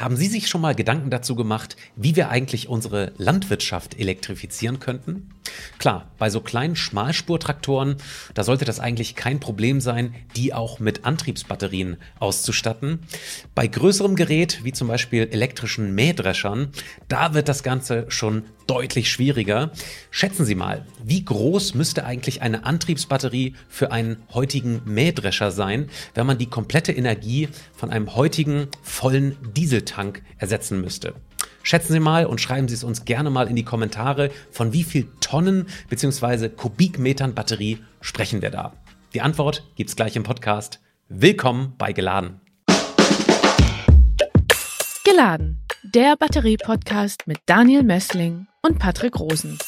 Haben Sie sich schon mal Gedanken dazu gemacht, wie wir eigentlich unsere Landwirtschaft elektrifizieren könnten? Klar, bei so kleinen Schmalspurtraktoren, da sollte das eigentlich kein Problem sein, die auch mit Antriebsbatterien auszustatten. Bei größerem Gerät, wie zum Beispiel elektrischen Mähdreschern, da wird das Ganze schon deutlich schwieriger. Schätzen Sie mal, wie groß müsste eigentlich eine Antriebsbatterie für einen heutigen Mähdrescher sein, wenn man die komplette Energie von einem heutigen vollen Dieseltank ersetzen müsste? Schätzen Sie mal und schreiben Sie es uns gerne mal in die Kommentare, von wie viel Tonnen bzw. Kubikmetern Batterie sprechen wir da? Die Antwort gibt's gleich im Podcast. Willkommen bei Geladen. Geladen, der Batterie-Podcast mit Daniel Messling und Patrick Rosen.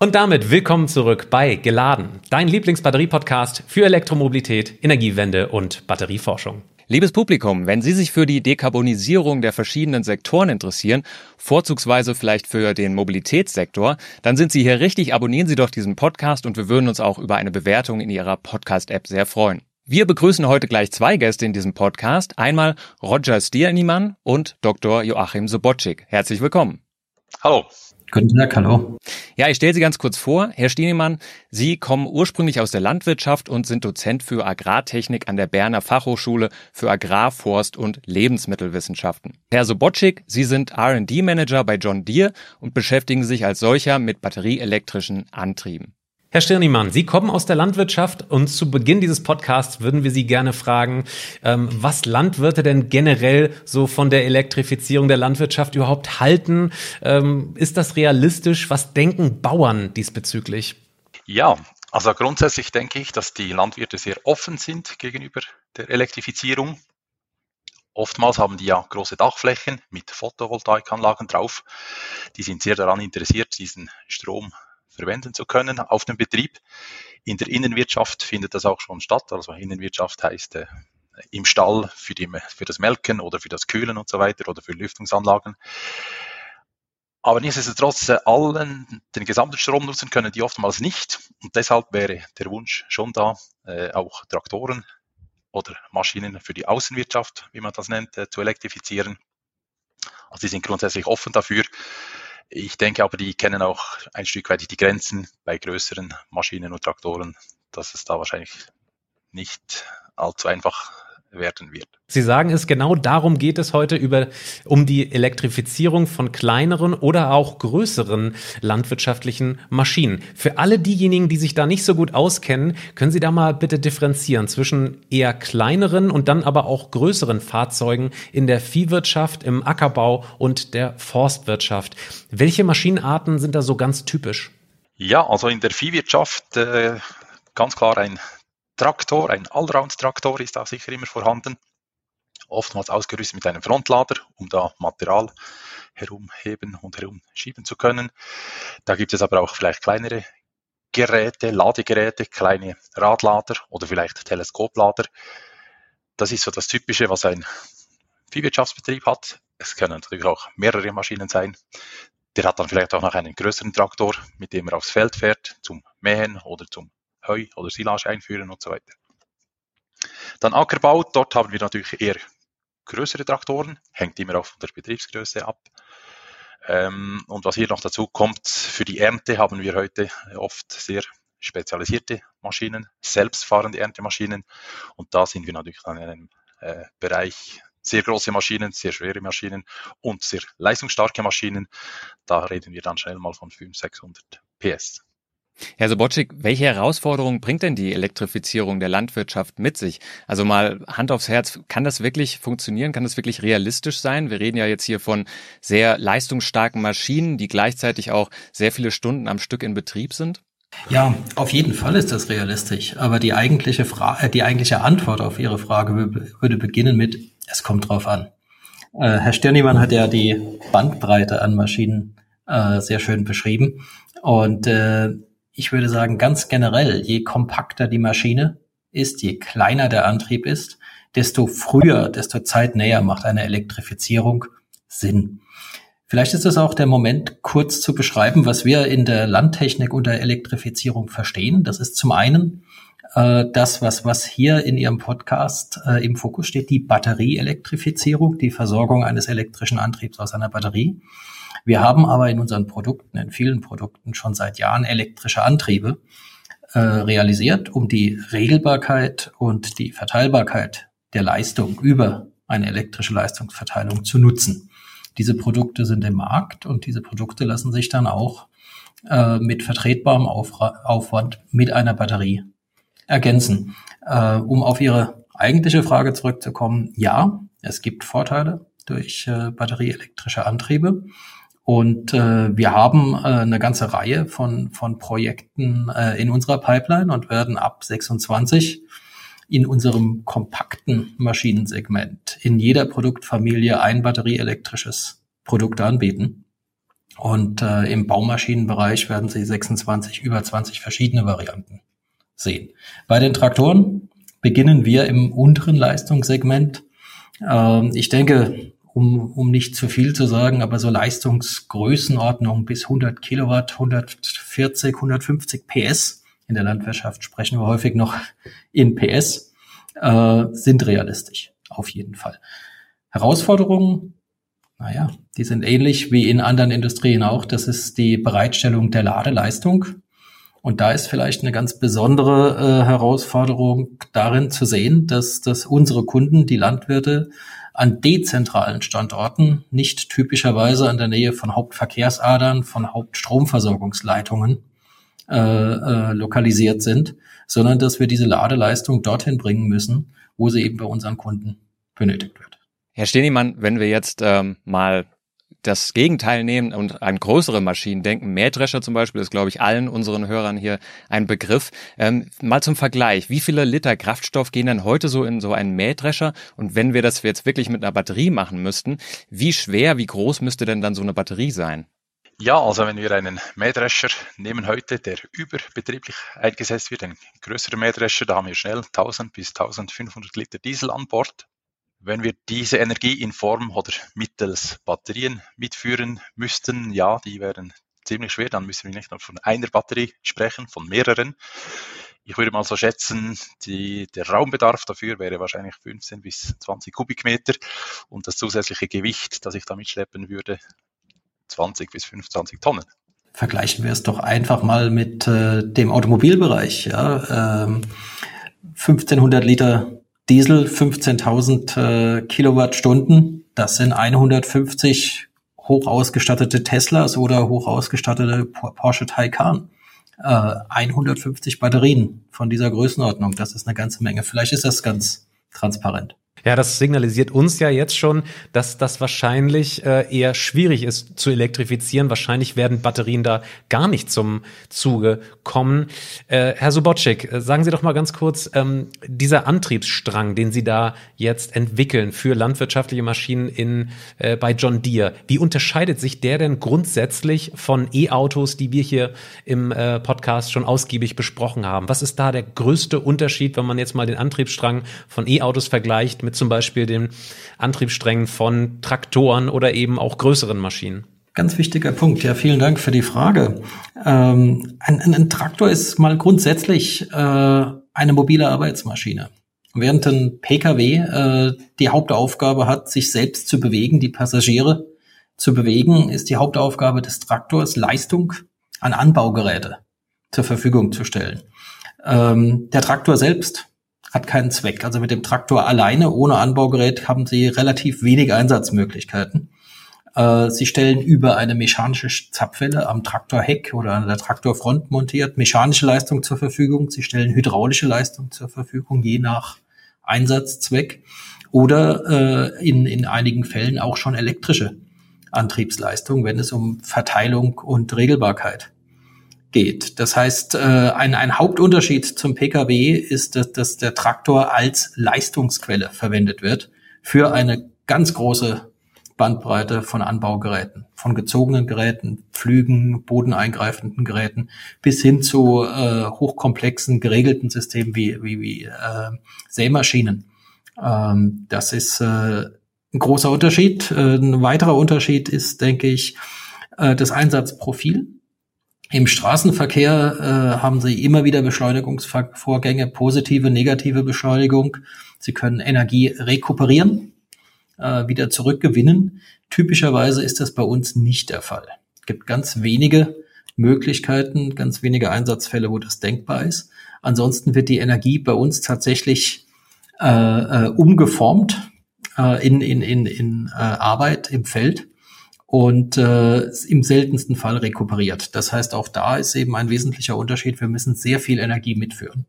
Und damit willkommen zurück bei Geladen, dein Lieblingsbatterie-Podcast für Elektromobilität, Energiewende und Batterieforschung. Liebes Publikum, wenn Sie sich für die Dekarbonisierung der verschiedenen Sektoren interessieren, vorzugsweise vielleicht für den Mobilitätssektor, dann sind Sie hier richtig. Abonnieren Sie doch diesen Podcast und wir würden uns auch über eine Bewertung in Ihrer Podcast-App sehr freuen. Wir begrüßen heute gleich zwei Gäste in diesem Podcast. Einmal Roger Stiernimann und Dr. Joachim Sobotschik. Herzlich willkommen. Hallo. Guten Tag, hallo. Ja, ich stelle Sie ganz kurz vor. Herr Stienemann, Sie kommen ursprünglich aus der Landwirtschaft und sind Dozent für Agrartechnik an der Berner Fachhochschule für Agrar-, Forst- und Lebensmittelwissenschaften. Herr Sobotschik, Sie sind R&D-Manager bei John Deere und beschäftigen sich als solcher mit batterieelektrischen Antrieben. Herr Stirnimann, Sie kommen aus der Landwirtschaft und zu Beginn dieses Podcasts würden wir Sie gerne fragen, ähm, was Landwirte denn generell so von der Elektrifizierung der Landwirtschaft überhaupt halten. Ähm, ist das realistisch? Was denken Bauern diesbezüglich? Ja, also grundsätzlich denke ich, dass die Landwirte sehr offen sind gegenüber der Elektrifizierung. Oftmals haben die ja große Dachflächen mit Photovoltaikanlagen drauf. Die sind sehr daran interessiert, diesen Strom verwenden zu können auf dem Betrieb. In der Innenwirtschaft findet das auch schon statt. Also Innenwirtschaft heißt äh, im Stall für, die, für das Melken oder für das Kühlen und so weiter oder für Lüftungsanlagen. Aber nichtsdestotrotz, äh, allen den gesamten Strom nutzen können die oftmals nicht. Und deshalb wäre der Wunsch schon da, äh, auch Traktoren oder Maschinen für die Außenwirtschaft, wie man das nennt, äh, zu elektrifizieren. Also die sind grundsätzlich offen dafür. Ich denke aber, die kennen auch ein Stück weit die Grenzen bei größeren Maschinen und Traktoren, dass es da wahrscheinlich nicht allzu einfach werden wird. Sie sagen es, genau darum geht es heute über, um die Elektrifizierung von kleineren oder auch größeren landwirtschaftlichen Maschinen. Für alle diejenigen, die sich da nicht so gut auskennen, können Sie da mal bitte differenzieren zwischen eher kleineren und dann aber auch größeren Fahrzeugen in der Viehwirtschaft, im Ackerbau und der Forstwirtschaft. Welche Maschinenarten sind da so ganz typisch? Ja, also in der Viehwirtschaft äh, ganz klar ein Traktor, ein Allround-Traktor ist da sicher immer vorhanden, oftmals ausgerüstet mit einem Frontlader, um da Material herumheben und herumschieben zu können. Da gibt es aber auch vielleicht kleinere Geräte, Ladegeräte, kleine Radlader oder vielleicht Teleskoplader. Das ist so das Typische, was ein Viehwirtschaftsbetrieb hat. Es können natürlich auch mehrere Maschinen sein. Der hat dann vielleicht auch noch einen größeren Traktor, mit dem er aufs Feld fährt, zum Mähen oder zum Heu oder Silage einführen und so weiter. Dann Ackerbau, dort haben wir natürlich eher größere Traktoren, hängt immer auch von der Betriebsgröße ab. Ähm, und was hier noch dazu kommt, für die Ernte haben wir heute oft sehr spezialisierte Maschinen, selbstfahrende Erntemaschinen. Und da sind wir natürlich dann in einem äh, Bereich sehr große Maschinen, sehr schwere Maschinen und sehr leistungsstarke Maschinen. Da reden wir dann schnell mal von 500, 600 PS. Herr Sobotschik, welche Herausforderungen bringt denn die Elektrifizierung der Landwirtschaft mit sich? Also mal Hand aufs Herz, kann das wirklich funktionieren? Kann das wirklich realistisch sein? Wir reden ja jetzt hier von sehr leistungsstarken Maschinen, die gleichzeitig auch sehr viele Stunden am Stück in Betrieb sind. Ja, auf jeden Fall ist das realistisch. Aber die eigentliche Frage, die eigentliche Antwort auf Ihre Frage würde beginnen mit, es kommt drauf an. Äh, Herr Stirnimann hat ja die Bandbreite an Maschinen äh, sehr schön beschrieben. Und äh, ich würde sagen, ganz generell, je kompakter die Maschine ist, je kleiner der Antrieb ist, desto früher, desto zeitnäher macht eine Elektrifizierung Sinn. Vielleicht ist es auch der Moment, kurz zu beschreiben, was wir in der Landtechnik unter Elektrifizierung verstehen. Das ist zum einen äh, das, was, was hier in Ihrem Podcast äh, im Fokus steht, die Batterieelektrifizierung, die Versorgung eines elektrischen Antriebs aus einer Batterie. Wir haben aber in unseren Produkten, in vielen Produkten schon seit Jahren elektrische Antriebe äh, realisiert, um die Regelbarkeit und die Verteilbarkeit der Leistung über eine elektrische Leistungsverteilung zu nutzen. Diese Produkte sind im Markt und diese Produkte lassen sich dann auch äh, mit vertretbarem Aufwand mit einer Batterie ergänzen. Äh, um auf Ihre eigentliche Frage zurückzukommen, ja, es gibt Vorteile durch äh, batterieelektrische Antriebe. Und äh, wir haben äh, eine ganze Reihe von, von Projekten äh, in unserer Pipeline und werden ab 26 in unserem kompakten Maschinensegment in jeder Produktfamilie ein batterieelektrisches Produkt anbieten. Und äh, im Baumaschinenbereich werden Sie 26 über 20 verschiedene Varianten sehen. Bei den Traktoren beginnen wir im unteren Leistungssegment. Ähm, ich denke, um, um nicht zu viel zu sagen, aber so Leistungsgrößenordnung bis 100 Kilowatt, 140, 150 PS. In der Landwirtschaft sprechen wir häufig noch in PS, äh, sind realistisch, auf jeden Fall. Herausforderungen, naja, die sind ähnlich wie in anderen Industrien auch. Das ist die Bereitstellung der Ladeleistung. Und da ist vielleicht eine ganz besondere äh, Herausforderung darin zu sehen, dass, dass unsere Kunden, die Landwirte, an dezentralen Standorten, nicht typischerweise an der Nähe von Hauptverkehrsadern, von Hauptstromversorgungsleitungen äh, äh, lokalisiert sind, sondern dass wir diese Ladeleistung dorthin bringen müssen, wo sie eben bei unseren Kunden benötigt wird. Herr Stenemann, wenn wir jetzt ähm, mal das Gegenteil nehmen und an größere Maschinen denken. Mähdrescher zum Beispiel ist, glaube ich, allen unseren Hörern hier ein Begriff. Ähm, mal zum Vergleich. Wie viele Liter Kraftstoff gehen denn heute so in so einen Mähdrescher? Und wenn wir das jetzt wirklich mit einer Batterie machen müssten, wie schwer, wie groß müsste denn dann so eine Batterie sein? Ja, also wenn wir einen Mähdrescher nehmen heute, der überbetrieblich eingesetzt wird, ein größerer Mähdrescher, da haben wir schnell 1000 bis 1500 Liter Diesel an Bord. Wenn wir diese Energie in Form oder mittels Batterien mitführen müssten, ja, die wären ziemlich schwer. Dann müssen wir nicht nur von einer Batterie sprechen, von mehreren. Ich würde mal so schätzen, die, der Raumbedarf dafür wäre wahrscheinlich 15 bis 20 Kubikmeter und das zusätzliche Gewicht, das ich da mitschleppen würde, 20 bis 25 Tonnen. Vergleichen wir es doch einfach mal mit äh, dem Automobilbereich. Ja? Ähm, 1500 Liter Diesel 15.000 äh, Kilowattstunden. Das sind 150 hoch ausgestattete Teslas oder hoch ausgestattete Porsche Taycan. Äh, 150 Batterien von dieser Größenordnung. Das ist eine ganze Menge. Vielleicht ist das ganz transparent. Ja, das signalisiert uns ja jetzt schon, dass das wahrscheinlich äh, eher schwierig ist zu elektrifizieren. Wahrscheinlich werden Batterien da gar nicht zum Zuge kommen. Äh, Herr Subotschik, äh, sagen Sie doch mal ganz kurz, ähm, dieser Antriebsstrang, den Sie da jetzt entwickeln für landwirtschaftliche Maschinen in, äh, bei John Deere, wie unterscheidet sich der denn grundsätzlich von E-Autos, die wir hier im äh, Podcast schon ausgiebig besprochen haben? Was ist da der größte Unterschied, wenn man jetzt mal den Antriebsstrang von E-Autos vergleicht mit mit zum Beispiel den Antriebssträngen von Traktoren oder eben auch größeren Maschinen? Ganz wichtiger Punkt. Ja, vielen Dank für die Frage. Ähm, ein, ein, ein, Traktor ist mal grundsätzlich äh, eine mobile Arbeitsmaschine. Während ein Pkw äh, die Hauptaufgabe hat, sich selbst zu bewegen, die Passagiere zu bewegen, ist die Hauptaufgabe des Traktors Leistung an Anbaugeräte zur Verfügung zu stellen. Ähm, der Traktor selbst hat keinen Zweck. Also mit dem Traktor alleine, ohne Anbaugerät, haben Sie relativ wenig Einsatzmöglichkeiten. Äh, Sie stellen über eine mechanische Zapfwelle am Traktorheck oder an der Traktorfront montiert mechanische Leistung zur Verfügung. Sie stellen hydraulische Leistung zur Verfügung, je nach Einsatzzweck. Oder äh, in, in einigen Fällen auch schon elektrische Antriebsleistung, wenn es um Verteilung und Regelbarkeit geht. Das heißt, äh, ein, ein Hauptunterschied zum Pkw ist, dass, dass der Traktor als Leistungsquelle verwendet wird für eine ganz große Bandbreite von Anbaugeräten, von gezogenen Geräten, Pflügen, bodeneingreifenden Geräten bis hin zu äh, hochkomplexen geregelten Systemen wie, wie, wie äh, Sämaschinen. Ähm, das ist äh, ein großer Unterschied. Äh, ein weiterer Unterschied ist, denke ich, äh, das Einsatzprofil Im Straßenverkehr äh, haben Sie immer wieder Beschleunigungsvorgänge, positive, negative Beschleunigung. Sie können Energie rekuperieren, äh, wieder zurückgewinnen. Typischerweise ist das bei uns nicht der Fall. Es gibt ganz wenige Möglichkeiten, ganz wenige Einsatzfälle, wo das denkbar ist. Ansonsten wird die Energie bei uns tatsächlich äh, äh, umgeformt äh, in, in, in, in äh, Arbeit im Feld und äh, im seltensten Fall rekuperiert. Das heißt, auch da ist eben ein wesentlicher Unterschied. Wir müssen sehr viel Energie mitführen.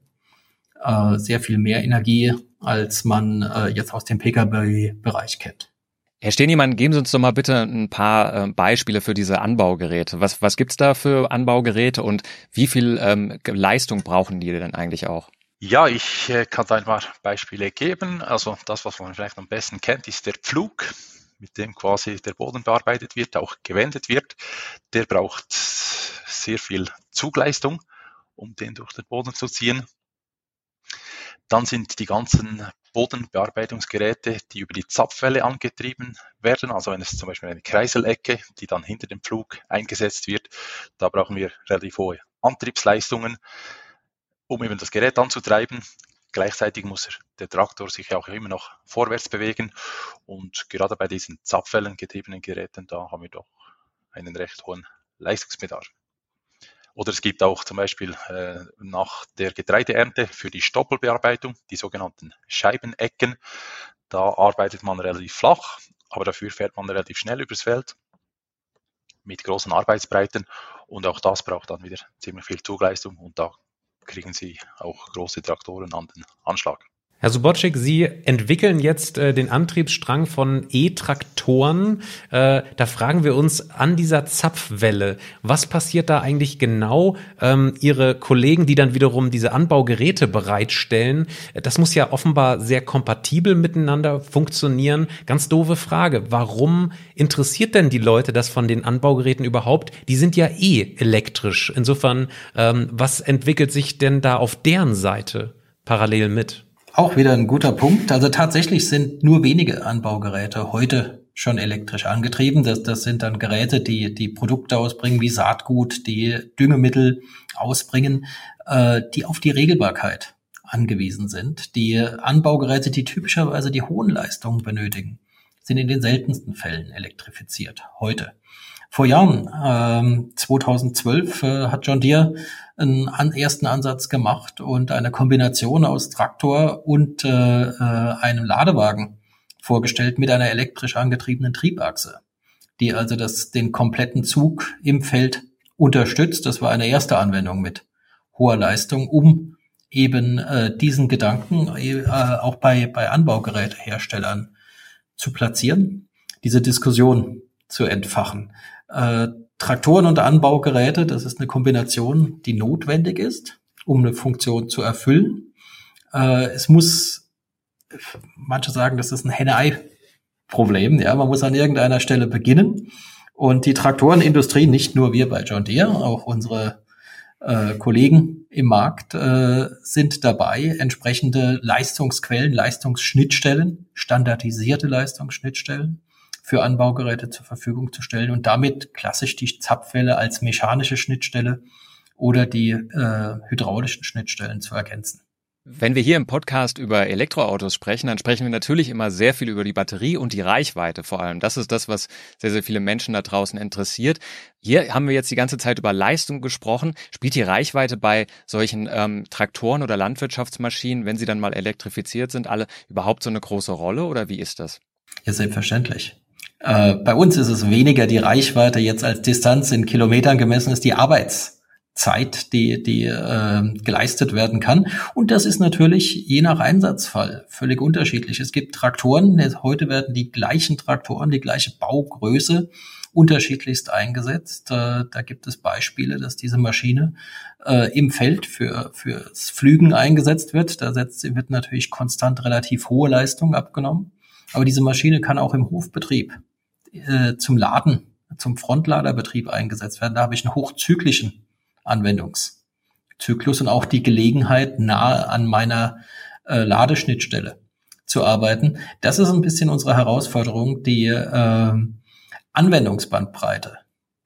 Äh, sehr viel mehr Energie, als man äh, jetzt aus dem Pkw-Bereich kennt. Herr Stehniemann, geben Sie uns doch mal bitte ein paar äh, Beispiele für diese Anbaugeräte. Was, was gibt's da für Anbaugeräte und wie viel ähm, Leistung brauchen die denn eigentlich auch? Ja, ich äh, kann da ein paar Beispiele geben. Also das, was man vielleicht am besten kennt, ist der Pflug mit dem quasi der Boden bearbeitet wird, auch gewendet wird, der braucht sehr viel Zugleistung, um den durch den Boden zu ziehen. Dann sind die ganzen Bodenbearbeitungsgeräte, die über die Zapfwelle angetrieben werden. Also wenn es zum Beispiel eine Kreiselecke, die dann hinter dem Pflug eingesetzt wird, da brauchen wir relativ hohe Antriebsleistungen, um eben das Gerät anzutreiben. Gleichzeitig muss der Traktor sich auch immer noch vorwärts bewegen und gerade bei diesen Zapfwellen getriebenen Geräten, da haben wir doch einen recht hohen Leistungsbedarf. Oder es gibt auch zum Beispiel äh, nach der Getreideernte für die Stoppelbearbeitung die sogenannten Scheibenecken. Da arbeitet man relativ flach, aber dafür fährt man relativ schnell übers Feld mit großen Arbeitsbreiten und auch das braucht dann wieder ziemlich viel Zugleistung und da kriegen sie auch große Traktoren an den Anschlag. Herr Subotschik, Sie entwickeln jetzt äh, den Antriebsstrang von E-Traktoren. Äh, da fragen wir uns an dieser Zapfwelle, was passiert da eigentlich genau? Ähm, Ihre Kollegen, die dann wiederum diese Anbaugeräte bereitstellen, das muss ja offenbar sehr kompatibel miteinander funktionieren. Ganz doofe Frage. Warum interessiert denn die Leute das von den Anbaugeräten überhaupt? Die sind ja eh elektrisch. Insofern, ähm, was entwickelt sich denn da auf deren Seite parallel mit? Auch wieder ein guter Punkt. Also tatsächlich sind nur wenige Anbaugeräte heute schon elektrisch angetrieben. Das, das sind dann Geräte, die die Produkte ausbringen, wie Saatgut, die Düngemittel ausbringen, äh, die auf die Regelbarkeit angewiesen sind. Die Anbaugeräte, die typischerweise die hohen Leistungen benötigen, sind in den seltensten Fällen elektrifiziert heute. Vor Jahren, ähm, 2012, äh, hat John Deere einen ersten Ansatz gemacht und eine Kombination aus Traktor und äh, äh, einem Ladewagen vorgestellt mit einer elektrisch angetriebenen Triebachse, die also das, den kompletten Zug im Feld unterstützt. Das war eine erste Anwendung mit hoher Leistung, um eben äh, diesen Gedanken äh, auch bei, bei Anbaugeräteherstellern zu platzieren, diese Diskussion zu entfachen. Äh, Traktoren und Anbaugeräte, das ist eine Kombination, die notwendig ist, um eine Funktion zu erfüllen. Äh, es muss, manche sagen, das ist ein Henne-Ei-Problem. Ja, man muss an irgendeiner Stelle beginnen. Und die Traktorenindustrie, nicht nur wir bei John Deere, auch unsere äh, Kollegen im Markt äh, sind dabei, entsprechende Leistungsquellen, Leistungsschnittstellen, standardisierte Leistungsschnittstellen für Anbaugeräte zur Verfügung zu stellen und damit klassisch die Zapfwelle als mechanische Schnittstelle oder die äh, hydraulischen Schnittstellen zu ergänzen. Wenn wir hier im Podcast über Elektroautos sprechen, dann sprechen wir natürlich immer sehr viel über die Batterie und die Reichweite vor allem. Das ist das, was sehr, sehr viele Menschen da draußen interessiert. Hier haben wir jetzt die ganze Zeit über Leistung gesprochen. Spielt die Reichweite bei solchen ähm, Traktoren oder Landwirtschaftsmaschinen, wenn sie dann mal elektrifiziert sind, alle überhaupt so eine große Rolle oder wie ist das? Ja, selbstverständlich. Äh, bei uns ist es weniger die Reichweite jetzt als Distanz in Kilometern gemessen ist die Arbeitszeit, die, die äh, geleistet werden kann. Und das ist natürlich je nach Einsatzfall völlig unterschiedlich. Es gibt Traktoren, heute werden die gleichen Traktoren, die gleiche Baugröße unterschiedlichst eingesetzt. Äh, da gibt es Beispiele, dass diese Maschine äh, im Feld für fürs Flügen eingesetzt wird. Da setzt, wird natürlich konstant relativ hohe Leistung abgenommen. Aber diese Maschine kann auch im Hofbetrieb äh, zum Laden, zum Frontladerbetrieb eingesetzt werden. Da habe ich einen hochzyklischen Anwendungszyklus und auch die Gelegenheit, nahe an meiner äh, Ladeschnittstelle zu arbeiten. Das ist ein bisschen unsere Herausforderung. Die äh, Anwendungsbandbreite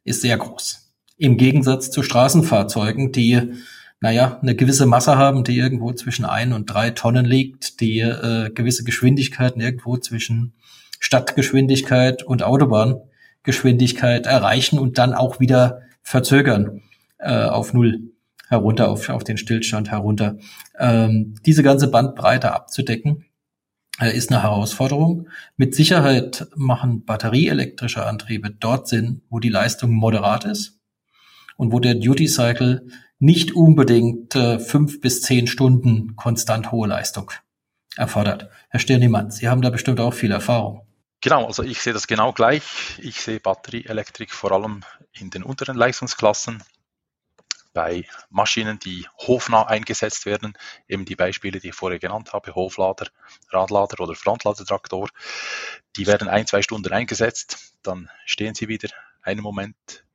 ist sehr groß. Im Gegensatz zu Straßenfahrzeugen, die naja, eine gewisse Masse haben, die irgendwo zwischen ein und drei Tonnen liegt, die äh, gewisse Geschwindigkeiten irgendwo zwischen Stadtgeschwindigkeit und Autobahngeschwindigkeit erreichen und dann auch wieder verzögern äh, auf Null herunter, auf, auf den Stillstand herunter. Ähm, diese ganze Bandbreite abzudecken, äh, ist eine Herausforderung. Mit Sicherheit machen batterieelektrische Antriebe dort Sinn, wo die Leistung moderat ist und wo der Duty Cycle nicht unbedingt äh, fünf bis zehn Stunden konstant hohe Leistung erfordert. Herr Stirnimann, Sie haben da bestimmt auch viel Erfahrung. Genau, also ich sehe das genau gleich. Ich sehe Batterieelektrik vor allem in den unteren Leistungsklassen bei Maschinen, die hofnah eingesetzt werden, eben die Beispiele, die ich vorher genannt habe, Hoflader, Radlader oder Frontladertraktor, die werden ein, zwei Stunden eingesetzt, dann stehen sie wieder einen Moment.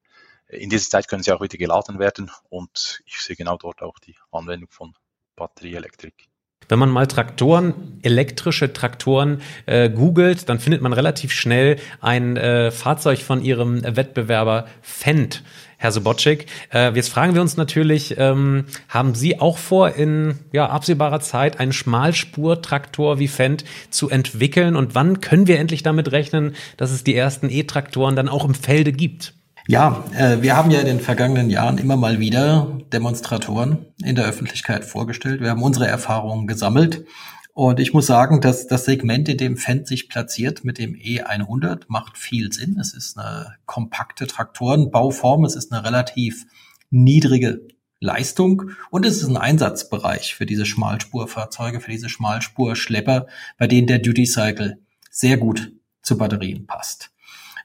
In dieser Zeit können sie auch wieder geladen werden und ich sehe genau dort auch die Anwendung von Batterieelektrik. Wenn man mal Traktoren, elektrische Traktoren äh, googelt, dann findet man relativ schnell ein äh, Fahrzeug von ihrem Wettbewerber Fendt. Herr Sobotschik, äh, jetzt fragen wir uns natürlich, ähm, haben Sie auch vor, in ja, absehbarer Zeit einen Schmalspurtraktor wie Fendt zu entwickeln? Und wann können wir endlich damit rechnen, dass es die ersten E-Traktoren dann auch im Felde gibt? Ja, äh, wir haben ja in den vergangenen Jahren immer mal wieder Demonstratoren in der Öffentlichkeit vorgestellt. Wir haben unsere Erfahrungen gesammelt. Und ich muss sagen, dass das Segment, in dem Fendt sich platziert mit dem E100, macht viel Sinn. Es ist eine kompakte Traktorenbauform. Es ist eine relativ niedrige Leistung und es ist ein Einsatzbereich für diese Schmalspurfahrzeuge, für diese Schmalspurschlepper, bei denen der Duty Cycle sehr gut zu Batterien passt.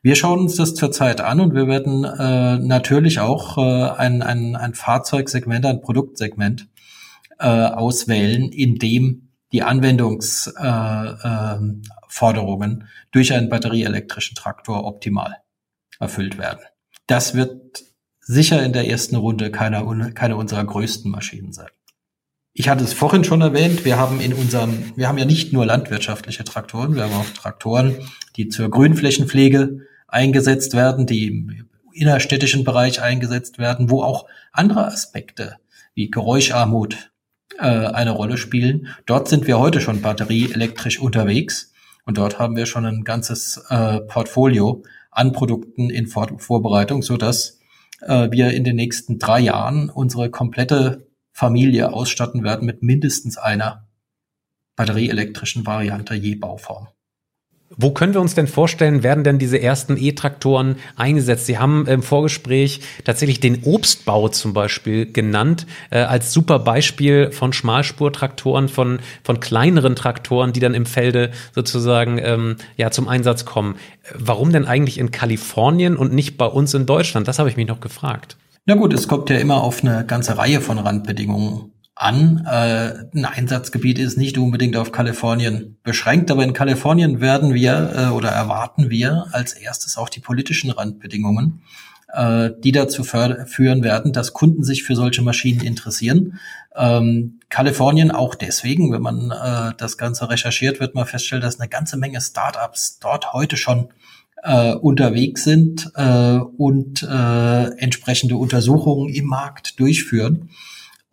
Wir schauen uns das zurzeit an und wir werden äh, natürlich auch äh, ein, ein, ein Fahrzeugsegment, ein Produktsegment äh, auswählen, in dem die Anwendungsforderungen äh, äh, durch einen batterieelektrischen Traktor optimal erfüllt werden. Das wird sicher in der ersten Runde keine, keine unserer größten Maschinen sein. Ich hatte es vorhin schon erwähnt, wir haben in unserem, wir haben ja nicht nur landwirtschaftliche Traktoren, wir haben auch Traktoren, die zur Grünflächenpflege eingesetzt werden, die im innerstädtischen Bereich eingesetzt werden, wo auch andere Aspekte wie Geräuscharmut äh, eine Rolle spielen. Dort sind wir heute schon batterieelektrisch unterwegs und dort haben wir schon ein ganzes äh, Portfolio an Produkten in Vor Vorbereitung, so dass äh, wir in den nächsten drei Jahren unsere komplette Familie ausstatten werden mit mindestens einer batterieelektrischen Variante je Bauform. Wo können wir uns denn vorstellen, werden denn diese ersten E-Traktoren eingesetzt? Sie haben im Vorgespräch tatsächlich den Obstbau zum Beispiel genannt, äh, als super Beispiel von Schmalspurtraktoren, von, von kleineren Traktoren, die dann im Felde sozusagen ähm, ja, zum Einsatz kommen. Warum denn eigentlich in Kalifornien und nicht bei uns in Deutschland? Das habe ich mich noch gefragt. Na gut, es kommt ja immer auf eine ganze Reihe von Randbedingungen an. Äh, ein Einsatzgebiet ist nicht unbedingt auf Kalifornien beschränkt, aber in Kalifornien werden wir äh, oder erwarten wir als erstes auch die politischen Randbedingungen, äh, die dazu führen werden, dass Kunden sich für solche Maschinen interessieren. Ähm, Kalifornien auch deswegen, wenn man äh, das Ganze recherchiert, wird man feststellen, dass eine ganze Menge Startups dort heute schon äh, unterwegs sind äh, und äh, entsprechende Untersuchungen im Markt durchführen.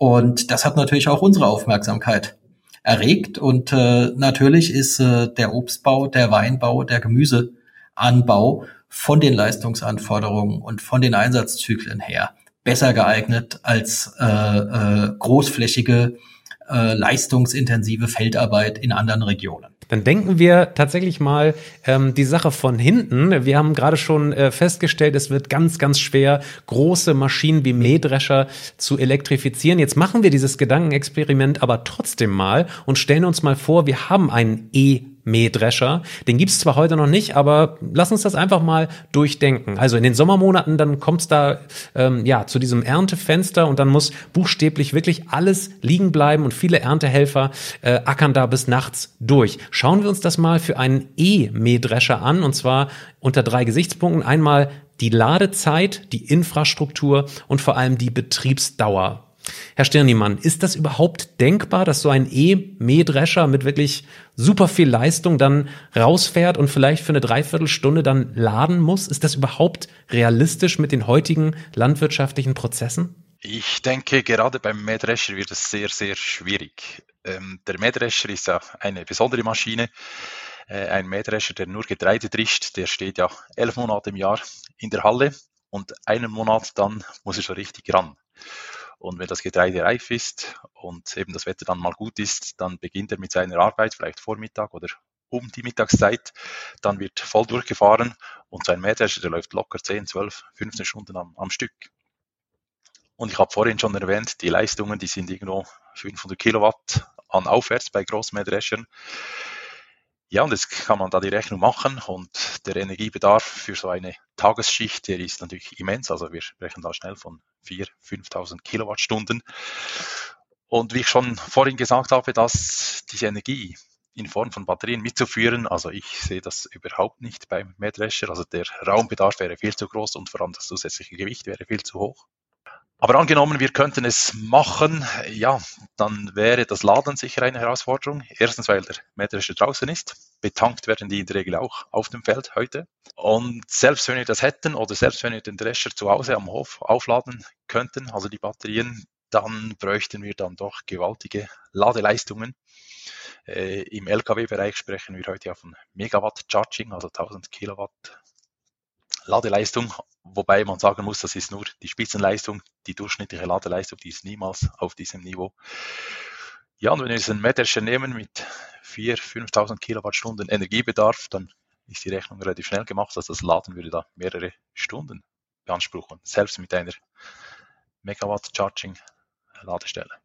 Und das hat natürlich auch unsere Aufmerksamkeit erregt. Und äh, natürlich ist äh, der Obstbau, der Weinbau, der Gemüseanbau von den Leistungsanforderungen und von den Einsatzzyklen her besser geeignet als äh, äh, großflächige, äh, leistungsintensive Feldarbeit in anderen Regionen. Dann denken wir tatsächlich mal ähm, die Sache von hinten. Wir haben gerade schon äh, festgestellt, es wird ganz, ganz schwer, große Maschinen wie Mähdrescher zu elektrifizieren. Jetzt machen wir dieses Gedankenexperiment aber trotzdem mal und stellen uns mal vor, wir haben einen E- Mähdrescher. Den gibt's zwar heute noch nicht, aber lass uns das einfach mal durchdenken. Also in den Sommermonaten, dann kommt's da ähm, ja zu diesem Erntefenster und dann muss buchstäblich wirklich alles liegen bleiben und viele Erntehelfer äh, ackern da bis nachts durch. Schauen wir uns das mal für einen E-Mähdrescher an und zwar unter drei Gesichtspunkten. Einmal die Ladezeit, die Infrastruktur und vor allem die Betriebsdauer. Herr Stirniemann, ist das überhaupt denkbar, dass so ein E-Mähdrescher mit wirklich super viel Leistung dann rausfährt und vielleicht für eine Dreiviertelstunde dann laden muss? Ist das überhaupt realistisch mit den heutigen landwirtschaftlichen Prozessen? Ich denke, gerade beim Mähdrescher wird es sehr, sehr schwierig. Ähm, der Mähdrescher ist ja eine besondere Maschine. Äh, ein Mähdrescher, der nur Getreide drischt, der steht ja elf Monate im Jahr in der Halle und einen Monat dann muss er so richtig ran. Und wenn das Getreide reif ist und eben das Wetter dann mal gut ist, dann beginnt er mit seiner Arbeit, vielleicht Vormittag oder um die Mittagszeit. Dann wird voll durchgefahren und sein Mähdrescher, der läuft locker 10, 12, 15 Stunden am, am Stück. Und ich habe vorhin schon erwähnt, die Leistungen, die sind irgendwo 500 Kilowatt an aufwärts bei Großmähdreschern. Ja, und jetzt kann man da die Rechnung machen und der Energiebedarf für so eine Tagesschicht, der ist natürlich immens. Also wir sprechen da schnell von 4.000, 5.000 Kilowattstunden. Und wie ich schon vorhin gesagt habe, dass diese Energie in Form von Batterien mitzuführen, also ich sehe das überhaupt nicht beim Mähdrescher. Also der Raumbedarf wäre viel zu groß und vor allem das zusätzliche Gewicht wäre viel zu hoch. Aber angenommen, wir könnten es machen, ja, dann wäre das Laden sicher eine Herausforderung. Erstens, weil der Mähdrescher draußen ist. Betankt werden die in der Regel auch auf dem Feld heute. Und selbst wenn wir das hätten oder selbst wenn wir den Drescher zu Hause am Hof aufladen könnten, also die Batterien, dann bräuchten wir dann doch gewaltige Ladeleistungen. Äh, Im Lkw-Bereich sprechen wir heute ja von Megawatt Charging, also 1000 Kilowatt Ladeleistung, wobei man sagen muss, das ist nur die Spitzenleistung, die durchschnittliche Ladeleistung, die ist niemals auf diesem Niveau. Ja, und wenn wir diesen Mähdrescher nehmen mit 4.000, 5.000 Kilowattstunden Energiebedarf, dann ist die Rechnung relativ schnell gemacht. Also das Laden würde da mehrere Stunden beanspruchen, selbst mit einer Megawatt Charging Ladestelle.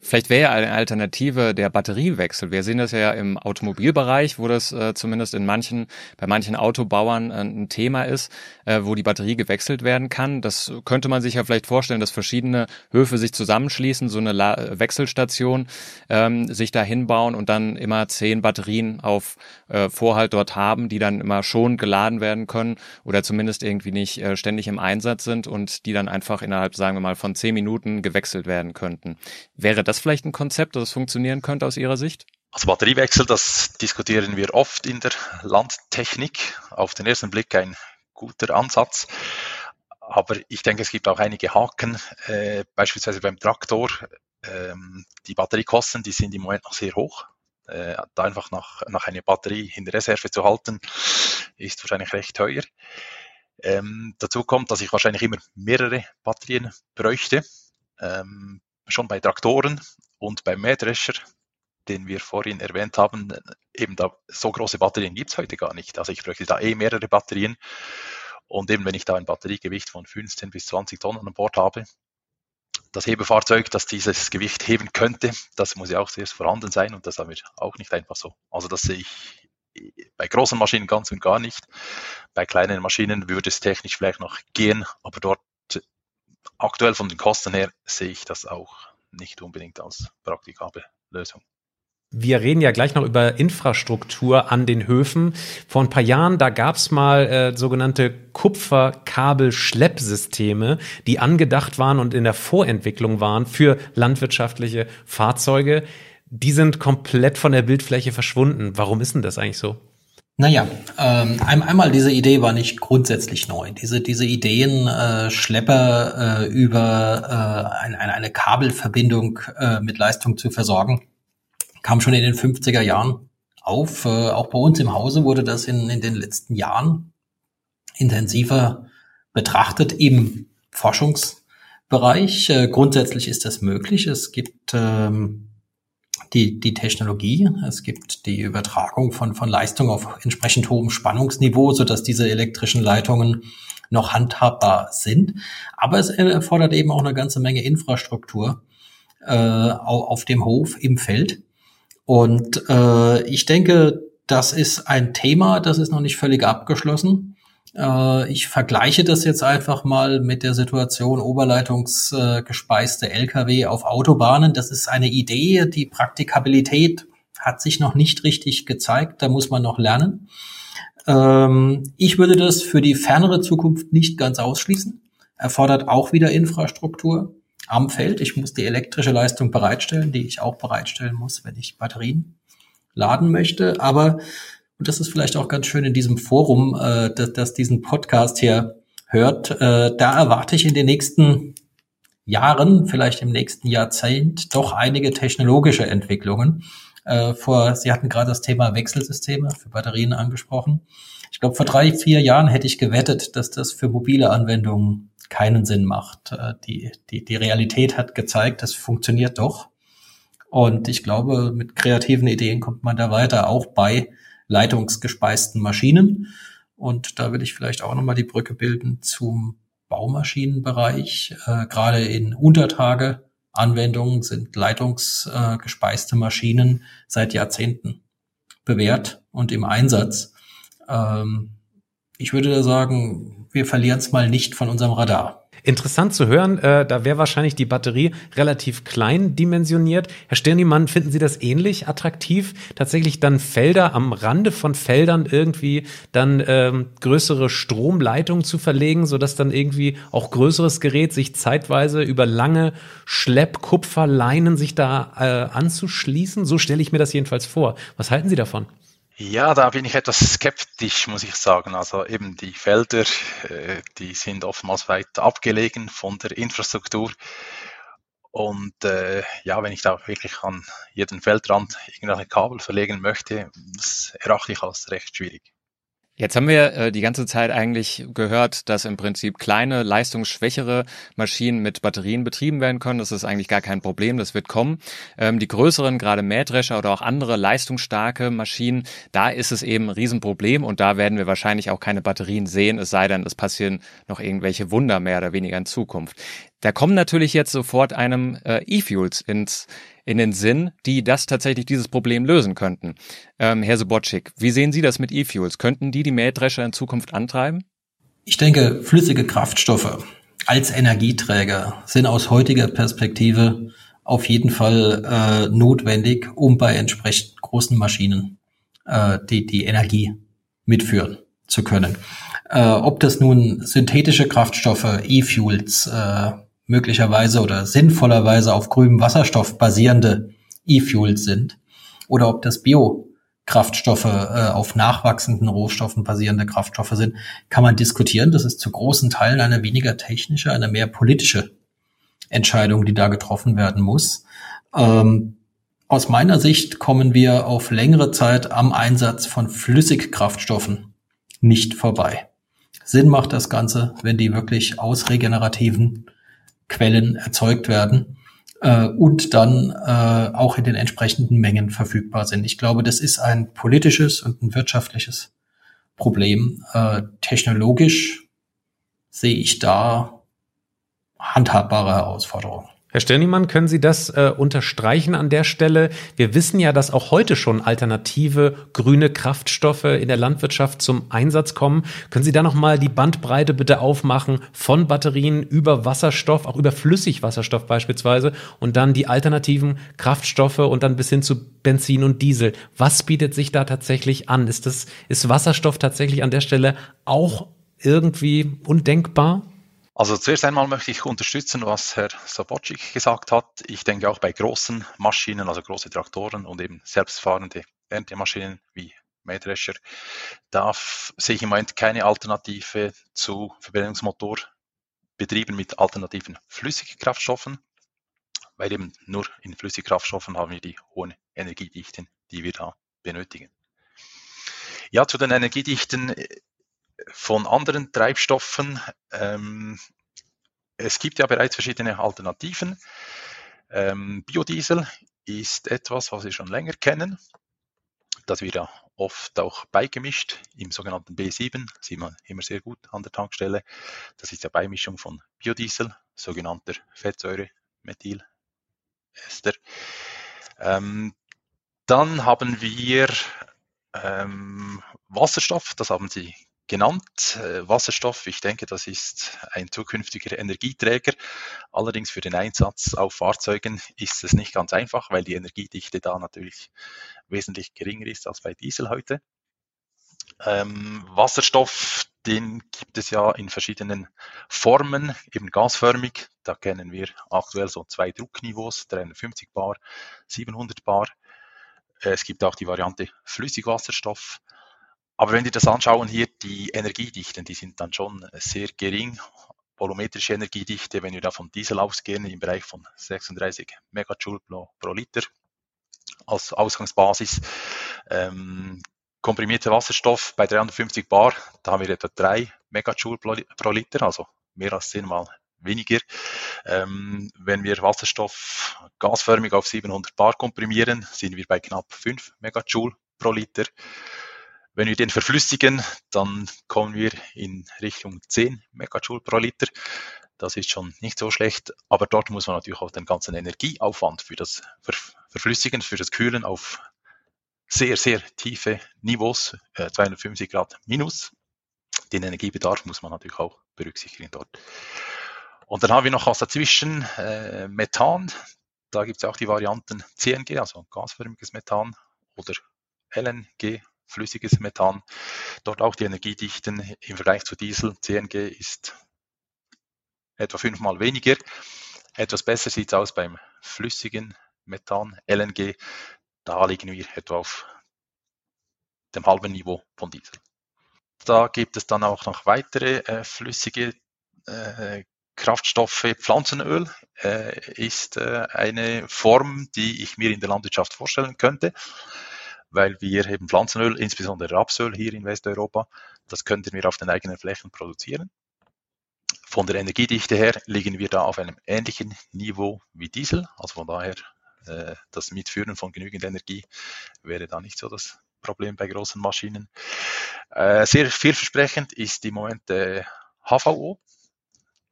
Vielleicht wäre ja eine Alternative der Batteriewechsel. Wir sehen das ja im Automobilbereich, wo das äh, zumindest in manchen, bei manchen Autobauern äh, ein Thema ist, äh, wo die Batterie gewechselt werden kann. Das könnte man sich ja vielleicht vorstellen, dass verschiedene Höfe sich zusammenschließen, so eine La Wechselstation ähm, sich da hinbauen und dann immer zehn Batterien auf äh, Vorhalt dort haben, die dann immer schon geladen werden können oder zumindest irgendwie nicht äh, ständig im Einsatz sind und die dann einfach innerhalb, sagen wir mal, von zehn Minuten gewechselt werden könnten. Wäre das vielleicht ein Konzept, das funktionieren könnte aus Ihrer Sicht? Also Batteriewechsel, das diskutieren wir oft in der Landtechnik. Auf den ersten Blick ein guter Ansatz. Aber ich denke, es gibt auch einige Haken, äh, beispielsweise beim Traktor. Ähm, die Batteriekosten, die sind im Moment noch sehr hoch. Äh, da einfach nach, nach einer Batterie in der Reserve zu halten, ist wahrscheinlich recht teuer. Ähm, dazu kommt, dass ich wahrscheinlich immer mehrere Batterien bräuchte. Ähm, schon bei Traktoren und beim Mähdrescher, den wir vorhin erwähnt haben, eben da so große Batterien gibt es heute gar nicht. Also ich bräuchte da eh mehrere Batterien. Und eben wenn ich da ein Batteriegewicht von 15 bis 20 Tonnen an Bord habe, das Hebefahrzeug, das dieses Gewicht heben könnte, das muss ja auch zuerst vorhanden sein und das haben wir auch nicht einfach so. Also das sehe ich bei großen Maschinen ganz und gar nicht. Bei kleinen Maschinen würde es technisch vielleicht noch gehen, aber dort aktuell von den Kosten her sehe ich das auch nicht unbedingt als praktikable Lösung. Wir reden ja gleich noch über Infrastruktur an den Höfen. Vor ein paar Jahren, da gab's mal äh, sogenannte Kupferkabelschleppsysteme, die angedacht waren und in der Vorentwicklung waren für landwirtschaftliche Fahrzeuge. Die sind komplett von der Bildfläche verschwunden. Warum ist denn das eigentlich so? Naja, ähm, einmal diese Idee war nicht grundsätzlich neu. Diese, diese Ideen, äh, Schlepper äh, über äh, eine, eine Kabelverbindung äh, mit Leistung zu versorgen, kam schon in den 50er Jahren auf. Äh, auch bei uns im Hause wurde das in, in den letzten Jahren intensiver betrachtet im Forschungsbereich. Äh, grundsätzlich ist das möglich. Es gibt ähm, die, die Technologie. Es gibt die Übertragung von, von Leistung auf entsprechend hohem Spannungsniveau, sodass diese elektrischen Leitungen noch handhabbar sind. Aber es erfordert eben auch eine ganze Menge Infrastruktur äh, auf dem Hof im Feld. Und äh, ich denke, das ist ein Thema, das ist noch nicht völlig abgeschlossen. Äh, ich vergleiche das jetzt einfach mal mit der Situation oberleitungsgespeiste Lkw auf Autobahnen. Das ist eine Idee, die Praktikabilität hat sich noch nicht richtig gezeigt, da muss man noch lernen. Ähm, ich würde das für die fernere Zukunft nicht ganz ausschließen. Erfordert auch wieder Infrastruktur. am Feld. Ich muss die elektrische Leistung bereitstellen, die ich auch bereitstellen muss, wenn ich Batterien laden möchte. Aber, und das ist vielleicht auch ganz schön in diesem Forum, äh, dass, dass diesen Podcast hier hört, äh, da erwarte ich in den nächsten Jahren, vielleicht im nächsten Jahrzehnt, doch einige technologische Entwicklungen. Äh, vor, Sie hatten gerade das Thema Wechselsysteme für Batterien angesprochen. Ich glaube, vor drei, vier Jahren hätte ich gewettet, dass das für mobile Anwendungen keinen Sinn macht. Äh, die, die, die Realität hat gezeigt, das funktioniert doch. Und ich glaube, mit kreativen Ideen kommt man da weiter, auch bei leitungsgespeisten Maschinen. Und da will ich vielleicht auch nochmal die Brücke bilden zum Baumaschinenbereich. Äh, gerade in Untertage Anwendungen sind leitungsgespeiste Maschinen seit Jahrzehnten bewährt und im Einsatz. Ähm, ich würde da sagen, wir verlieren es mal nicht von unserem Radar. Interessant zu hören, äh, da wäre wahrscheinlich die Batterie relativ klein dimensioniert. Herr Stirniemann, finden Sie das ähnlich attraktiv, tatsächlich dann Felder am Rande von Feldern irgendwie dann ähm, größere Stromleitungen zu verlegen, sodass dann irgendwie auch größeres Gerät sich zeitweise über lange Schleppkupferleinen sich da äh, anzuschließen? So stelle ich mir das jedenfalls vor. Was halten Sie davon? Ja, da bin ich etwas skeptisch, muss ich sagen. Also eben die Felder, äh, die sind oftmals weit abgelegen von der Infrastruktur. Und äh, ja, wenn ich da wirklich an jeden Feldrand irgendwelche Kabel verlegen möchte, das erachte ich als recht schwierig. Jetzt haben wir äh, die ganze Zeit eigentlich gehört, dass im Prinzip kleine, leistungsschwächere Maschinen mit Batterien betrieben werden können. Das ist eigentlich gar kein Problem, das wird kommen. Ähm, die größeren, gerade Mähdrescher oder auch andere leistungsstarke Maschinen, da ist es eben ein Riesenproblem und da werden wir wahrscheinlich auch keine Batterien sehen, es sei denn, es passieren noch irgendwelche Wunder mehr oder weniger in Zukunft. Da kommen natürlich jetzt sofort einem äh, E-Fuels ins in den Sinn, die das tatsächlich dieses Problem lösen könnten. Ähm, Herr Sobotschik, wie sehen Sie das mit E-Fuels? Könnten die die Mähdrescher in Zukunft antreiben? Ich denke, flüssige Kraftstoffe als Energieträger sind aus heutiger Perspektive auf jeden Fall äh, notwendig, um bei entsprechend großen Maschinen äh, die, die Energie mitführen zu können. Äh, ob das nun synthetische Kraftstoffe, E-Fuels, äh, möglicherweise oder sinnvollerweise auf grünem Wasserstoff basierende E-Fuels sind oder ob das Biokraftstoffe äh, auf nachwachsenden Rohstoffen basierende Kraftstoffe sind, kann man diskutieren. Das ist zu großen Teilen eine weniger technische, eine mehr politische Entscheidung, die da getroffen werden muss. Ähm, aus meiner Sicht kommen wir auf längere Zeit am Einsatz von Flüssigkraftstoffen nicht vorbei. Sinn macht das Ganze, wenn die wirklich aus regenerativen Quellen erzeugt werden äh, und dann äh, auch in den entsprechenden Mengen verfügbar sind. Ich glaube, das ist ein politisches und ein wirtschaftliches Problem. Äh, technologisch sehe ich da handhabbare Herausforderungen. Herr Stirnimann, können Sie das äh, unterstreichen an der Stelle? Wir wissen ja, dass auch heute schon alternative grüne Kraftstoffe in der Landwirtschaft zum Einsatz kommen. Können Sie da nochmal die Bandbreite bitte aufmachen von Batterien über Wasserstoff, auch über Flüssigwasserstoff beispielsweise und dann die alternativen Kraftstoffe und dann bis hin zu Benzin und Diesel. Was bietet sich da tatsächlich an? Ist das, ist Wasserstoff tatsächlich an der Stelle auch irgendwie undenkbar? Also zuerst einmal möchte ich unterstützen, was Herr Sabotschik gesagt hat. Ich denke auch bei großen Maschinen, also große Traktoren und eben selbstfahrende Erntemaschinen wie Mähdrescher, da sehe ich im Moment keine Alternative zu Verbrennungsmotor betrieben mit alternativen Flüssigkraftstoffen, weil eben nur in Flüssigkraftstoffen haben wir die hohen Energiedichten, die wir da benötigen. Ja, zu den Energiedichten von anderen Treibstoffen. Ähm, es gibt ja bereits verschiedene Alternativen. Ähm, Biodiesel ist etwas, was wir schon länger kennen. Das wird ja oft auch beigemischt im sogenannten B7, sieht man immer sehr gut an der Tankstelle. Das ist ja Beimischung von Biodiesel, sogenannter Fettsäure, Methylester. Ähm, dann haben wir ähm, Wasserstoff, das haben Sie genannt. Äh, Wasserstoff, ich denke, das ist ein zukünftiger Energieträger. Allerdings für den Einsatz auf Fahrzeugen ist es nicht ganz einfach, weil die Energiedichte da natürlich wesentlich geringer ist als bei Diesel heute. Ähm, Wasserstoff, den gibt es ja in verschiedenen Formen, eben gasförmig. Da kennen wir aktuell so zwei Druckniveaus, 350 Bar, 700 Bar. Es gibt auch die Variante Flüssigwasserstoff. Aber wenn wir das anschauen hier, die Energiedichten, die sind dann schon sehr gering. Volumetrische Energiedichte, wenn wir da von Diesel ausgehen, im Bereich von 36 Megajoule pro, Liter als Ausgangsbasis. Ähm, komprimierter Wasserstoff bei 350 Bar, da haben wir etwa 3 Megajoule pro Liter, also mehr als zehnmal weniger. Ähm, wenn wir Wasserstoff gasförmig auf 700 Bar komprimieren, sind wir bei knapp 5 Megajoule pro Liter. Wenn wir den verflüssigen, dann kommen wir in Richtung 10 Megajoule pro Liter. Das ist schon nicht so schlecht, aber dort muss man natürlich auch den ganzen Energieaufwand für das Verflüssigen, für das Kühlen auf sehr, sehr tiefe Niveaus, äh, 250 Grad minus. Den Energiebedarf muss man natürlich auch berücksichtigen dort. Und dann haben wir noch was dazwischen, äh, Methan. Da gibt es auch die Varianten CNG, also gasförmiges Methan, oder LNG, flüssiges Methan. Dort auch die Energiedichten im Vergleich zu Diesel. CNG ist etwa fünfmal weniger. Etwas besser sieht es aus beim flüssigen Methan, LNG da liegen wir etwa auf dem halben Niveau von Diesel. Da gibt es dann auch noch weitere äh, flüssige äh, Kraftstoffe. Pflanzenöl äh, ist äh, eine Form, die ich mir in der Landwirtschaft vorstellen könnte, weil wir eben Pflanzenöl, insbesondere Rapsöl hier in Westeuropa, das könnten wir auf den eigenen Flächen produzieren. Von der Energiedichte her liegen wir da auf einem ähnlichen Niveau wie Diesel, also von daher äh, das Mitführen von genügend Energie wäre da nicht so das Problem bei großen Maschinen. Äh, sehr vielversprechend ist im Moment der HVO.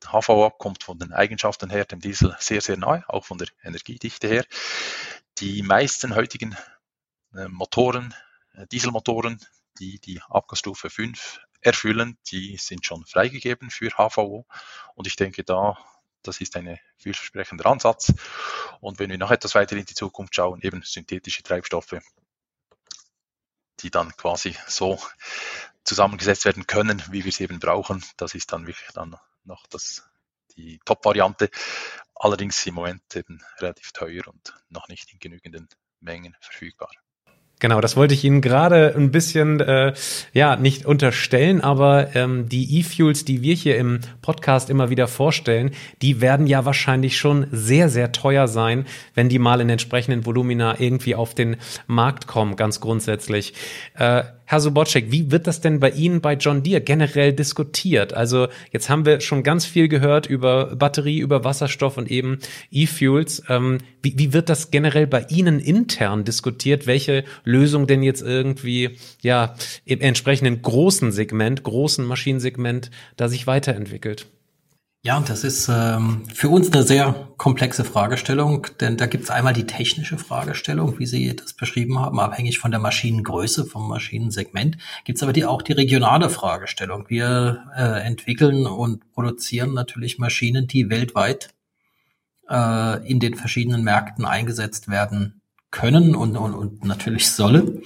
HVO kommt von den Eigenschaften her dem Diesel sehr, sehr nahe, auch von der Energiedichte her. Die meisten heutigen äh, Motoren, Dieselmotoren, die die Abgasstufe 5 erfüllen, die sind schon freigegeben für HVO. Und ich denke, da das ist ein vielversprechender Ansatz. Und wenn wir noch etwas weiter in die Zukunft schauen, eben synthetische Treibstoffe, die dann quasi so zusammengesetzt werden können, wie wir sie eben brauchen, das ist dann wirklich dann noch das, die Top-Variante. Allerdings im Moment eben relativ teuer und noch nicht in genügenden Mengen verfügbar. Genau, das wollte ich Ihnen gerade ein bisschen, äh, ja, nicht unterstellen, aber ähm, die E-Fuels, die wir hier im Podcast immer wieder vorstellen, die werden ja wahrscheinlich schon sehr, sehr teuer sein, wenn die mal in entsprechenden Volumina irgendwie auf den Markt kommen, ganz grundsätzlich. Äh, Herr Sobotschek, wie wird das denn bei Ihnen bei John Deere generell diskutiert? Also jetzt haben wir schon ganz viel gehört über Batterie, über Wasserstoff und eben E-Fuels. Ähm, wie, wie wird das generell bei Ihnen intern diskutiert? Welche Lösung denn jetzt irgendwie ja im entsprechenden großen Segment, großen Maschinensegment da sich weiterentwickelt? Ja, und das ist ähm, für uns eine sehr komplexe Fragestellung, denn da gibt es einmal die technische Fragestellung, wie Sie das beschrieben haben, abhängig von der Maschinengröße, vom Maschinensegment. Gibt es aber die, auch die regionale Fragestellung. Wir äh, entwickeln und produzieren natürlich Maschinen, die weltweit äh, in den verschiedenen Märkten eingesetzt werden können und, und, und natürlich sollen.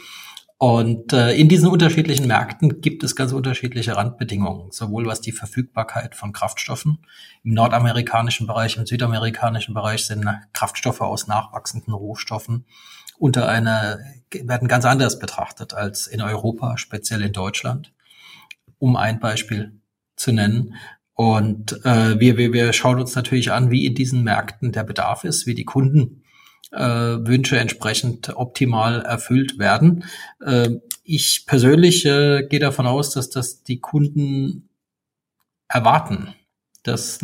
Und äh, in diesen unterschiedlichen Märkten gibt es ganz unterschiedliche Randbedingungen, sowohl was die Verfügbarkeit von Kraftstoffen im nordamerikanischen Bereich, im südamerikanischen Bereich sind Kraftstoffe aus nachwachsenden Rohstoffen unter einer werden ganz anders betrachtet als in Europa, speziell in Deutschland, um ein Beispiel zu nennen. Und äh, wir, wir, wir schauen uns natürlich an, wie in diesen Märkten der Bedarf ist, wie die Kunden Wünsche entsprechend optimal erfüllt werden. Äh, ich persönlich äh, gehe davon aus, dass das die Kunden erwarten, dass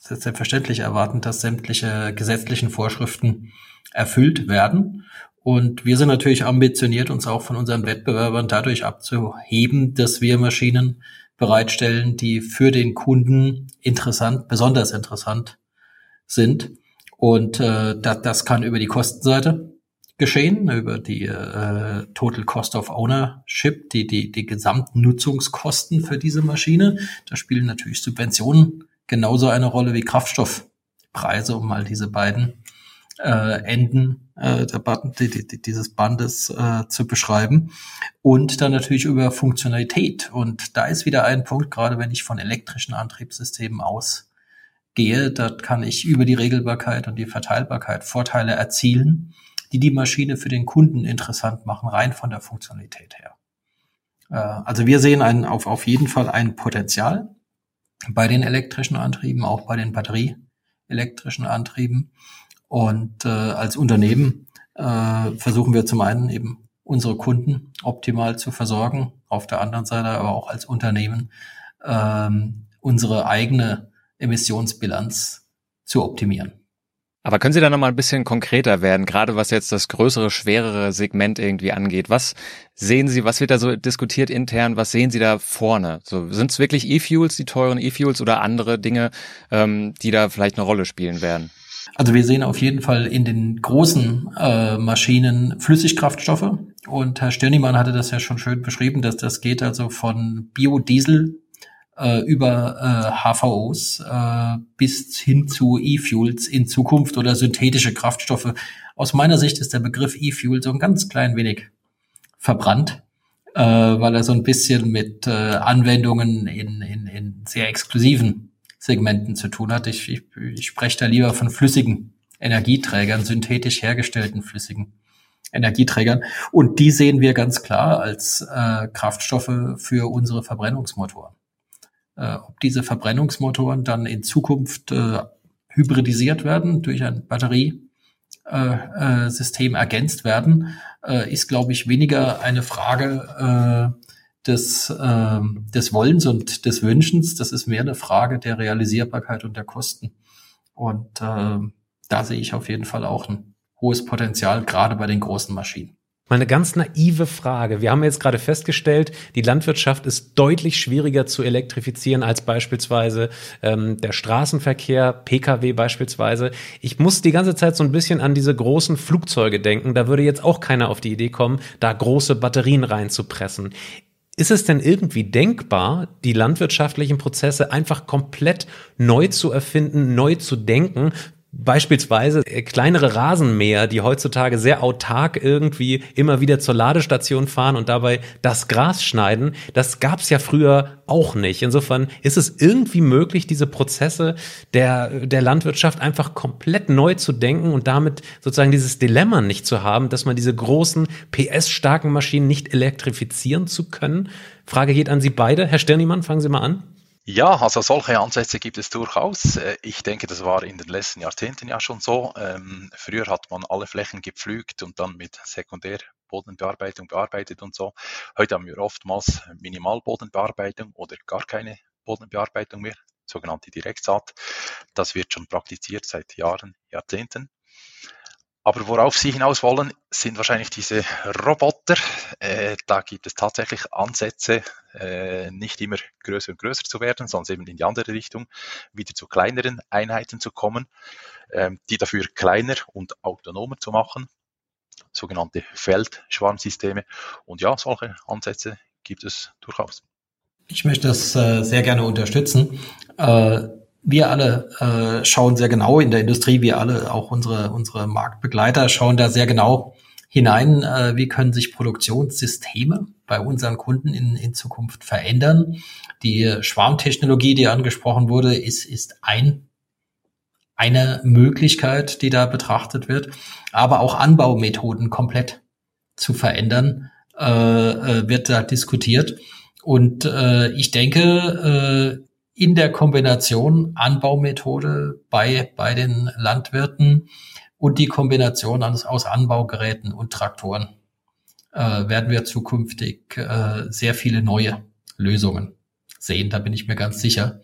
selbstverständlich erwarten, dass sämtliche gesetzlichen Vorschriften erfüllt werden. Und wir sind natürlich ambitioniert, uns auch von unseren Wettbewerbern dadurch abzuheben, dass wir Maschinen bereitstellen, die für den Kunden interessant, besonders interessant sind. Und äh, das, das kann über die Kostenseite geschehen, über die äh, Total Cost of Ownership, die, die, die Gesamtnutzungskosten für diese Maschine. Da spielen natürlich Subventionen genauso eine Rolle wie Kraftstoffpreise, um mal diese beiden äh, Enden äh, der Button, die, die, dieses Bandes äh, zu beschreiben und dann natürlich über Funktionalität. Und da ist wieder ein Punkt, gerade wenn ich von elektrischen Antriebssystemen ausgehe, da kann ich über die Regelbarkeit und die Verteilbarkeit Vorteile erzielen, die die Maschine für den Kunden interessant machen, rein von der Funktionalität her. Äh, also wir sehen ein, auf, auf jeden Fall ein Potenzial bei den elektrischen Antrieben, auch bei den batterieelektrischen Antrieben. Und äh, als Unternehmen äh, versuchen wir zum einen eben unsere Kunden optimal zu versorgen, auf der anderen Seite aber auch als Unternehmen ähm, unsere eigene Emissionsbilanz zu optimieren. Aber können Sie da nochmal ein bisschen konkreter werden, gerade was jetzt das größere, schwerere Segment irgendwie angeht? Was sehen Sie, was wird da so diskutiert intern? Was sehen Sie da vorne? So, sind es wirklich E-Fuels, die teuren E-Fuels oder andere Dinge, ähm, die da vielleicht eine Rolle spielen werden? Also wir sehen auf jeden Fall in den großen äh, Maschinen Flüssigkraftstoffe. Und Herr Stirnimann hatte das ja schon schön beschrieben, dass das geht also von Biodiesel äh, über äh, HVOs äh, bis hin zu E-Fuels in Zukunft oder synthetische Kraftstoffe. Aus meiner Sicht ist der Begriff E-Fuel so ein ganz klein wenig verbrannt, äh, weil er so ein bisschen mit äh, Anwendungen in, in, in sehr exklusiven Segmenten zu tun hat. Ich, ich, ich spreche da lieber von flüssigen Energieträgern, synthetisch hergestellten flüssigen Energieträgern. Und die sehen wir ganz klar als äh, Kraftstoffe für unsere Verbrennungsmotoren. Äh, ob diese Verbrennungsmotoren dann in Zukunft äh, hybridisiert werden, durch ein Batteriesystem äh, äh, ergänzt werden, äh, ist, glaube ich, weniger eine Frage des, äh, des Wollens und des Wünschens. Das ist mehr eine Frage der Realisierbarkeit und der Kosten. Und äh, da sehe ich auf jeden Fall auch ein hohes Potenzial, gerade bei den großen Maschinen. Meine ganz naive Frage. Wir haben jetzt gerade festgestellt, die Landwirtschaft ist deutlich schwieriger zu elektrifizieren als beispielsweise ähm, der Straßenverkehr, Pkw beispielsweise. Ich muss die ganze Zeit so ein bisschen an diese großen Flugzeuge denken. Da würde jetzt auch keiner auf die Idee kommen, da große Batterien reinzupressen. Ist es denn irgendwie denkbar, die landwirtschaftlichen Prozesse einfach komplett neu zu erfinden, neu zu denken, Beispielsweise äh, kleinere Rasenmäher, die heutzutage sehr autark irgendwie immer wieder zur Ladestation fahren und dabei das Gras schneiden, das gab's ja früher auch nicht. Insofern ist es irgendwie möglich, diese Prozesse der, der Landwirtschaft einfach komplett neu zu denken und damit sozusagen dieses Dilemma nicht zu haben, dass man diese großen PS-starken Maschinen nicht elektrifizieren zu können. Frage geht an Sie beide. Herr Stirnimann, fangen Sie mal an. Ja, also solche Ansätze gibt es durchaus. Äh, ich denke, das war in den letzten Jahrzehnten ja schon so. Ähm, früher hat man alle Flächen gepflügt und dann mit Sekundärbodenbearbeitung bearbeitet und so. Heute haben wir oftmals Minimalbodenbearbeitung oder gar keine Bodenbearbeitung mehr, sogenannte Direktsaat. Das wird schon praktiziert seit Jahren, Jahrzehnten. Aber worauf Sie hinaus wollen, sind wahrscheinlich diese Roboter. Äh, da gibt es tatsächlich Ansätze, äh, nicht immer größer und größer zu werden, sondern eben in die andere Richtung, wieder zu kleineren Einheiten zu kommen, äh, die dafür kleiner und autonomer zu machen, sogenannte Feldschwarmsysteme. Und ja, solche Ansätze gibt es durchaus. Ich möchte das äh, sehr gerne unterstützen. Wir alle äh, schauen sehr genau in der Industrie, wir alle, auch unsere, unsere Marktbegleiter, schauen da sehr genau hinein, äh, wie können sich Produktionssysteme bei unseren Kunden in, in Zukunft verändern. Die Schwarmtechnologie, die angesprochen wurde, ist, ist ein, eine Möglichkeit, die da betrachtet wird, aber auch Anbaumethoden komplett zu verändern, äh, äh wird da diskutiert. Und äh, ich denke, äh, in der Kombination Anbaumethode bei, bei den Landwirten und die Kombination aus, aus Anbaugeräten und Traktoren äh, werden wir zukünftig äh, sehr viele neue Lösungen sehen. Da bin ich mir ganz sicher.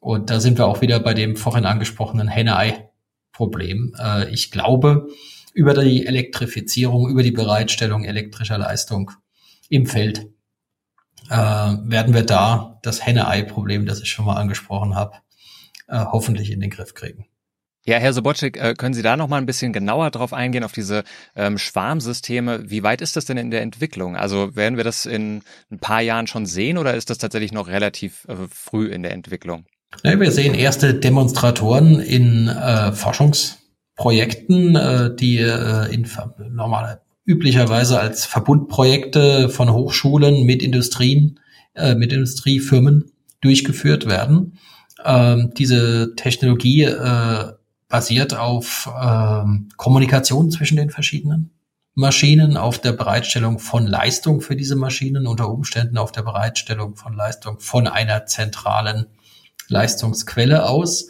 Und da sind wir auch wieder bei dem vorhin angesprochenen Henne-Ei-Problem. Äh, ich glaube, über die Elektrifizierung, über die Bereitstellung elektrischer Leistung im Feld äh, werden wir da das Henne-Ei-Problem, das ich schon mal angesprochen habe, äh, hoffentlich in den Griff kriegen. Ja, Herr Soboczyk, äh, können Sie da noch mal ein bisschen genauer drauf eingehen, auf diese ähm, Schwarmsysteme? Wie weit ist das denn in der Entwicklung? Also werden wir das in ein paar Jahren schon sehen oder ist das tatsächlich noch relativ äh, früh in der Entwicklung? Ja, wir sehen erste Demonstratoren in äh, Forschungs Projekten, äh, die äh, in normale üblicherweise als Verbundprojekte von Hochschulen mit Industrien, äh, mit Industriefirmen durchgeführt werden. Ähm, diese Technologie äh, basiert auf ähm, Kommunikation zwischen den verschiedenen Maschinen, auf der Bereitstellung von Leistung für diese Maschinen, unter Umständen auf der Bereitstellung von Leistung von einer zentralen Leistungsquelle aus.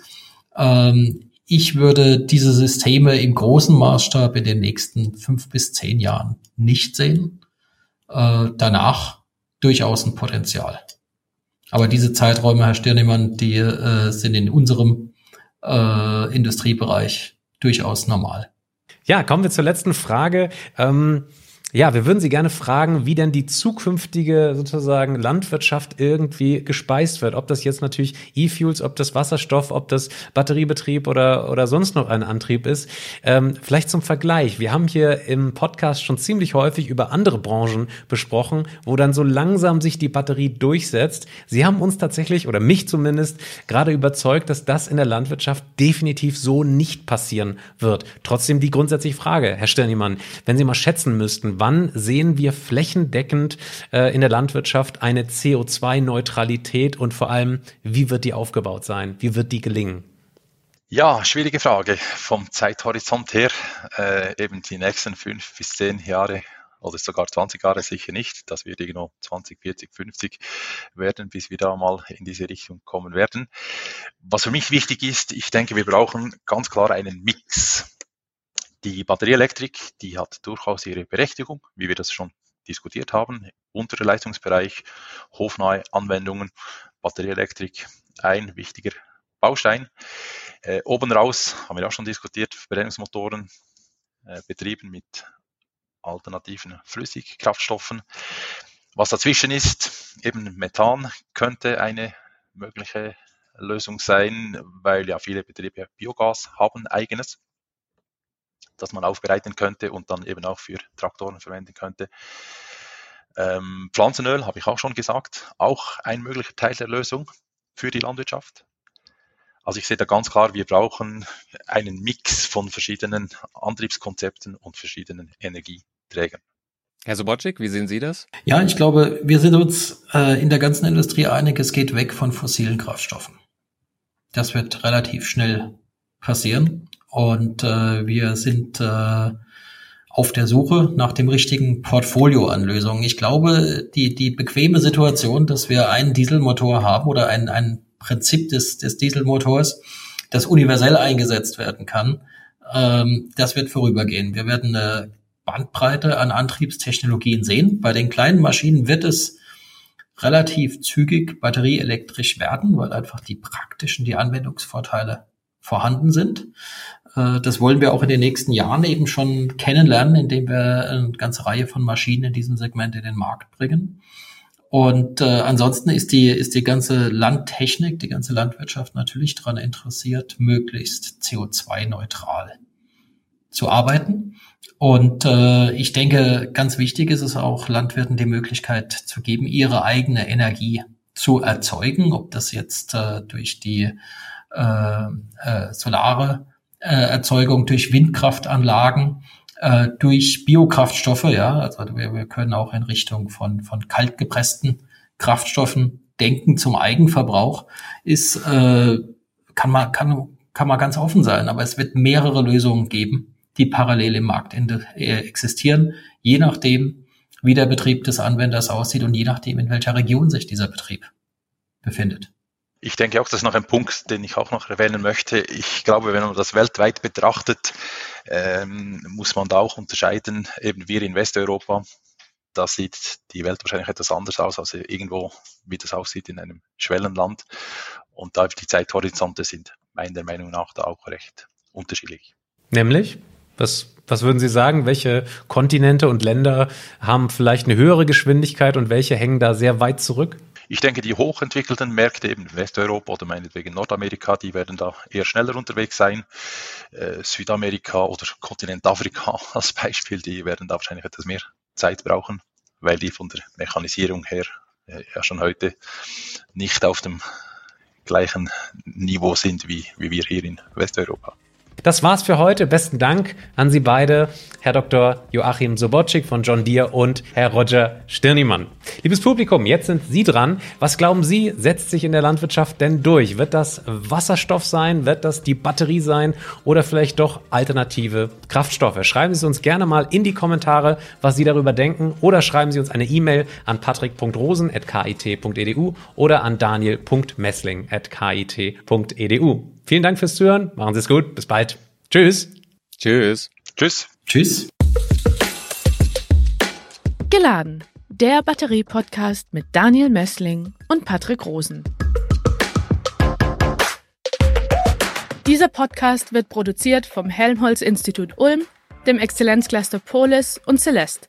Ähm, ich würde diese Systeme im großen Maßstab in den nächsten fünf bis zehn Jahren nicht sehen. Äh, danach durchaus ein Potenzial. Aber diese Zeiträume, Herr Stirnemann, die äh, sind in unserem äh, Industriebereich durchaus normal. Ja, kommen wir zur letzten Frage. Ähm ja, wir würden Sie gerne fragen, wie denn die zukünftige sozusagen Landwirtschaft irgendwie gespeist wird. Ob das jetzt natürlich E-Fuels, ob das Wasserstoff, ob das Batteriebetrieb oder, oder sonst noch ein Antrieb ist. Ähm, vielleicht zum Vergleich. Wir haben hier im Podcast schon ziemlich häufig über andere Branchen besprochen, wo dann so langsam sich die Batterie durchsetzt. Sie haben uns tatsächlich, oder mich zumindest, gerade überzeugt, dass das in der Landwirtschaft definitiv so nicht passieren wird. Trotzdem die grundsätzliche Frage, Herr Stirnimann, wenn Sie mal schätzen müssten, wann sehen wir flächendeckend äh, in der Landwirtschaft eine CO2-Neutralität und vor allem, wie wird die aufgebaut sein? Wie wird die gelingen? Ja, schwierige Frage. Vom Zeithorizont her, äh, eben die nächsten fünf bis zehn Jahre oder sogar 20 Jahre sicher nicht. Das wird irgendwo 20, 40, 50 werden, bis wir da mal in diese Richtung kommen werden. Was für mich wichtig ist, ich denke, wir brauchen ganz klar einen Mix die Batterieelektrik, die hat durchaus ihre Berechtigung, wie wir das schon diskutiert haben. Unterer Leistungsbereich, hofnahe Anwendungen, Batterieelektrik, ein wichtiger Baustein. Äh, oben raus haben wir auch schon diskutiert, Verbrennungsmotoren, äh, betrieben mit alternativen Flüssigkraftstoffen. Was dazwischen ist, eben Methan könnte eine mögliche Lösung sein, weil ja viele Betriebe Biogas haben, eigenes das man aufbereiten könnte und dann eben auch für Traktoren verwenden könnte. Ähm, Pflanzenöl habe ich auch schon gesagt, auch ein möglicher Teil der Lösung für die Landwirtschaft. Also ich sehe da ganz klar, wir brauchen einen Mix von verschiedenen Antriebskonzepten und verschiedenen Energieträgern. Herr Sobotschik, wie sehen Sie das? Ja, ich glaube, wir sind uns äh, in der ganzen Industrie einig, es geht weg von fossilen Kraftstoffen. Das wird relativ schnell passieren. Und äh, wir sind äh, auf der Suche nach dem richtigen Portfolio an Lösungen. Ich glaube, die, die bequeme Situation, dass wir einen Dieselmotor haben oder ein, ein Prinzip des, des Dieselmotors, das universell eingesetzt werden kann, ähm, das wird vorübergehen. Wir werden eine Bandbreite an Antriebstechnologien sehen. Bei den kleinen Maschinen wird es relativ zügig batterieelektrisch werden, weil einfach die praktischen, die Anwendungsvorteile vorhanden sind. Äh, das wollen wir auch in den nächsten Jahren eben schon kennenlernen, indem wir eine ganze Reihe von Maschinen in diesem Segment in den Markt bringen. Und äh, ansonsten ist die, ist die ganze Landtechnik, die ganze Landwirtschaft natürlich daran interessiert, möglichst CO2-neutral zu arbeiten. Und äh, ich denke, ganz wichtig ist es auch, Landwirten die Möglichkeit zu geben, ihre eigene Energie zu erzeugen, ob das jetzt äh, durch die äh, äh, solare äh, Erzeugung durch Windkraftanlagen, äh, durch Biokraftstoffe, ja, also wir, wir können auch in Richtung von, von kaltgepressten Kraftstoffen denken zum Eigenverbrauch, ist, äh, kann man, kann, kann man ganz offen sein, aber es wird mehrere Lösungen geben, die parallel im Markt äh, existieren, je nachdem, wie der Betrieb des Anwenders aussieht und je nachdem, in welcher Region sich dieser Betrieb befindet. Ich denke auch, das ist noch ein Punkt, den ich auch noch erwähnen möchte. Ich glaube, wenn man das weltweit betrachtet, ähm, muss man da auch unterscheiden. Eben wir in Westeuropa, da sieht die Welt wahrscheinlich etwas anders aus als irgendwo, wie das aussieht in einem Schwellenland. Und da die Zeithorizonte sind meiner Meinung nach da auch recht unterschiedlich. Nämlich? Was, was würden Sie sagen? Welche Kontinente und Länder haben vielleicht eine höhere Geschwindigkeit und welche hängen da sehr weit zurück? Ich denke, die hochentwickelten Märkte, eben Westeuropa oder meinetwegen Nordamerika, die werden da eher schneller unterwegs sein. Äh, Südamerika oder Kontinent Afrika als Beispiel, die werden da wahrscheinlich etwas mehr Zeit brauchen, weil die von der Mechanisierung her äh, ja schon heute nicht auf dem gleichen Niveau sind wie, wie wir hier in Westeuropa. Das war's für heute. Besten Dank an Sie beide, Herr Dr. Joachim Sobotschik von John Deere und Herr Roger Stirnimann. Liebes Publikum, jetzt sind Sie dran. Was glauben Sie, setzt sich in der Landwirtschaft denn durch? Wird das Wasserstoff sein? Wird das die Batterie sein? Oder vielleicht doch alternative Kraftstoffe? Schreiben Sie uns gerne mal in die Kommentare, was Sie darüber denken. Oder schreiben Sie uns eine E-Mail an patrick.rosen.kit.edu oder an daniel.messling.kit.edu. Vielen Dank fürs Zuhören. Machen Sie es gut. Bis bald. Tschüss. Tschüss. Tschüss. Tschüss. Geladen. Der Batterie-Podcast mit Daniel Messling und Patrick Rosen. Dieser Podcast wird produziert vom Helmholtz-Institut Ulm, dem Exzellenzcluster Polis und Celeste,